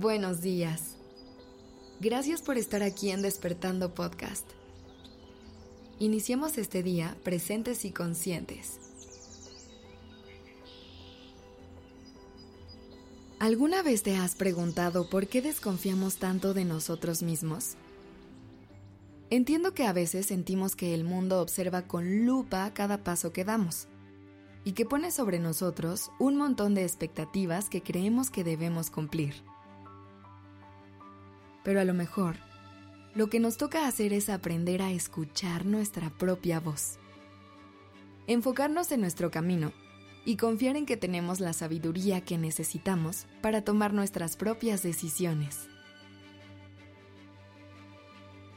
Buenos días. Gracias por estar aquí en Despertando Podcast. Iniciemos este día presentes y conscientes. ¿Alguna vez te has preguntado por qué desconfiamos tanto de nosotros mismos? Entiendo que a veces sentimos que el mundo observa con lupa cada paso que damos y que pone sobre nosotros un montón de expectativas que creemos que debemos cumplir. Pero a lo mejor, lo que nos toca hacer es aprender a escuchar nuestra propia voz, enfocarnos en nuestro camino y confiar en que tenemos la sabiduría que necesitamos para tomar nuestras propias decisiones.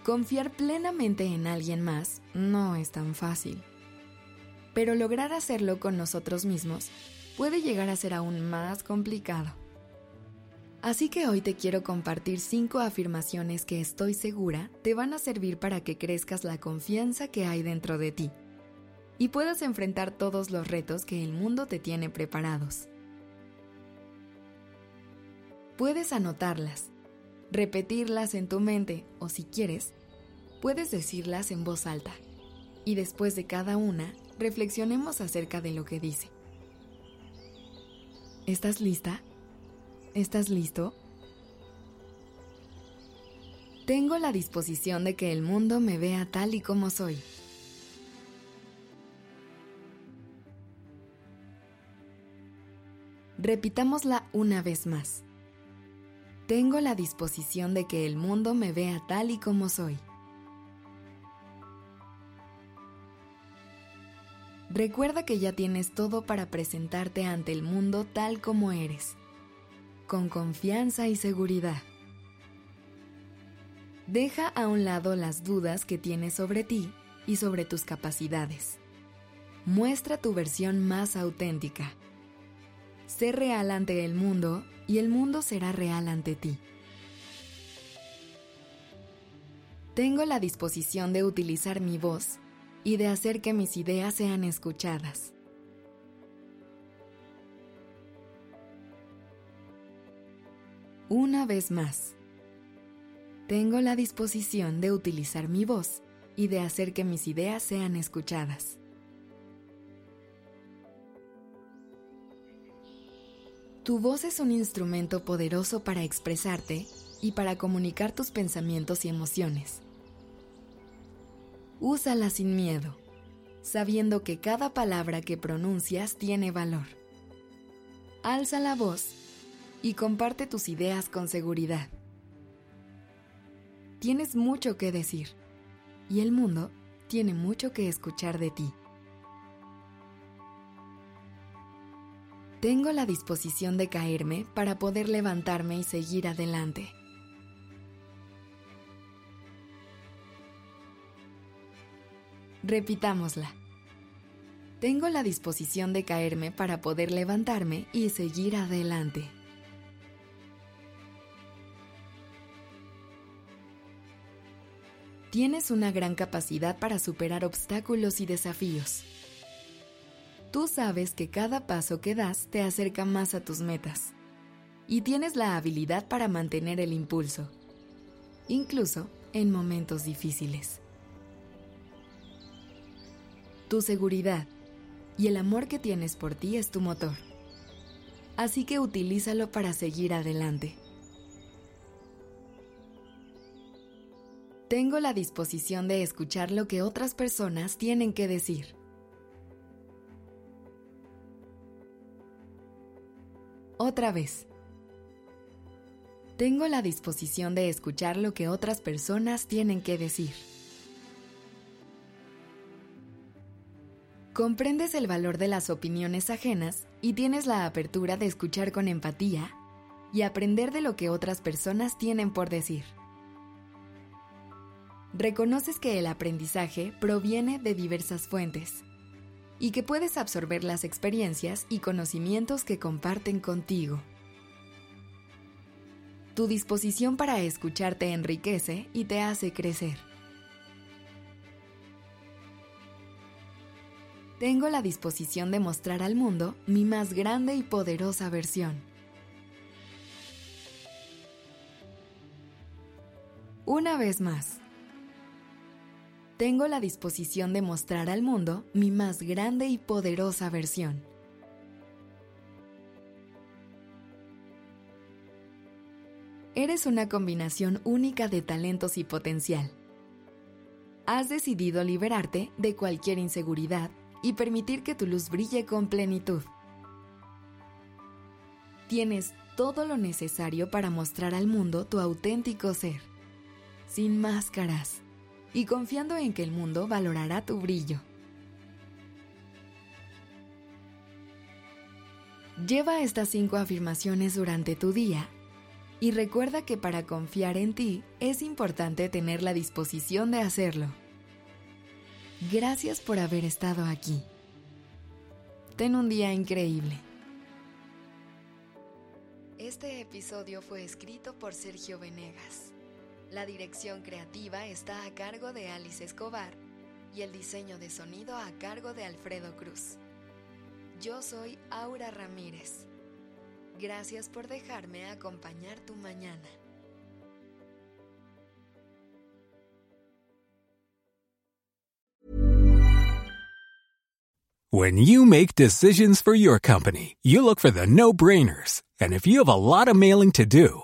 Confiar plenamente en alguien más no es tan fácil, pero lograr hacerlo con nosotros mismos puede llegar a ser aún más complicado. Así que hoy te quiero compartir cinco afirmaciones que estoy segura te van a servir para que crezcas la confianza que hay dentro de ti y puedas enfrentar todos los retos que el mundo te tiene preparados. Puedes anotarlas, repetirlas en tu mente o si quieres, puedes decirlas en voz alta. Y después de cada una, reflexionemos acerca de lo que dice. ¿Estás lista? ¿Estás listo? Tengo la disposición de que el mundo me vea tal y como soy. Repitámosla una vez más. Tengo la disposición de que el mundo me vea tal y como soy. Recuerda que ya tienes todo para presentarte ante el mundo tal como eres, con confianza y seguridad. Deja a un lado las dudas que tienes sobre ti y sobre tus capacidades. Muestra tu versión más auténtica. Sé real ante el mundo y el mundo será real ante ti. Tengo la disposición de utilizar mi voz y de hacer que mis ideas sean escuchadas. Una vez más, tengo la disposición de utilizar mi voz y de hacer que mis ideas sean escuchadas. Tu voz es un instrumento poderoso para expresarte y para comunicar tus pensamientos y emociones. Úsala sin miedo, sabiendo que cada palabra que pronuncias tiene valor. Alza la voz y comparte tus ideas con seguridad. Tienes mucho que decir y el mundo tiene mucho que escuchar de ti. Tengo la disposición de caerme para poder levantarme y seguir adelante. Repitámosla. Tengo la disposición de caerme para poder levantarme y seguir adelante. Tienes una gran capacidad para superar obstáculos y desafíos. Tú sabes que cada paso que das te acerca más a tus metas y tienes la habilidad para mantener el impulso, incluso en momentos difíciles. Tu seguridad y el amor que tienes por ti es tu motor, así que utilízalo para seguir adelante. Tengo la disposición de escuchar lo que otras personas tienen que decir otra vez. Tengo la disposición de escuchar lo que otras personas tienen que decir. Comprendes el valor de las opiniones ajenas y tienes la apertura de escuchar con empatía y aprender de lo que otras personas tienen por decir. Reconoces que el aprendizaje proviene de diversas fuentes y que puedes absorber las experiencias y conocimientos que comparten contigo. Tu disposición para escuchar te enriquece y te hace crecer. Tengo la disposición de mostrar al mundo mi más grande y poderosa versión. Una vez más, tengo la disposición de mostrar al mundo mi más grande y poderosa versión. Eres una combinación única de talentos y potencial. Has decidido liberarte de cualquier inseguridad y permitir que tu luz brille con plenitud. Tienes todo lo necesario para mostrar al mundo tu auténtico ser, sin máscaras, y confiando en que el mundo valorará tu brillo. Lleva estas cinco afirmaciones durante tu día y recuerda que para confiar en ti es importante tener la disposición de hacerlo. Gracias por haber estado aquí. Ten un día increíble. Este episodio fue escrito por Sergio Venegas. La dirección creativa está a cargo de Alice Escobar y el diseño de sonido a cargo de Alfredo Cruz. Yo soy Aura Ramírez. Gracias por dejarme acompañar tu mañana. When you make decisions for your company, you look for the no-brainers. And if you have a lot of mailing to do,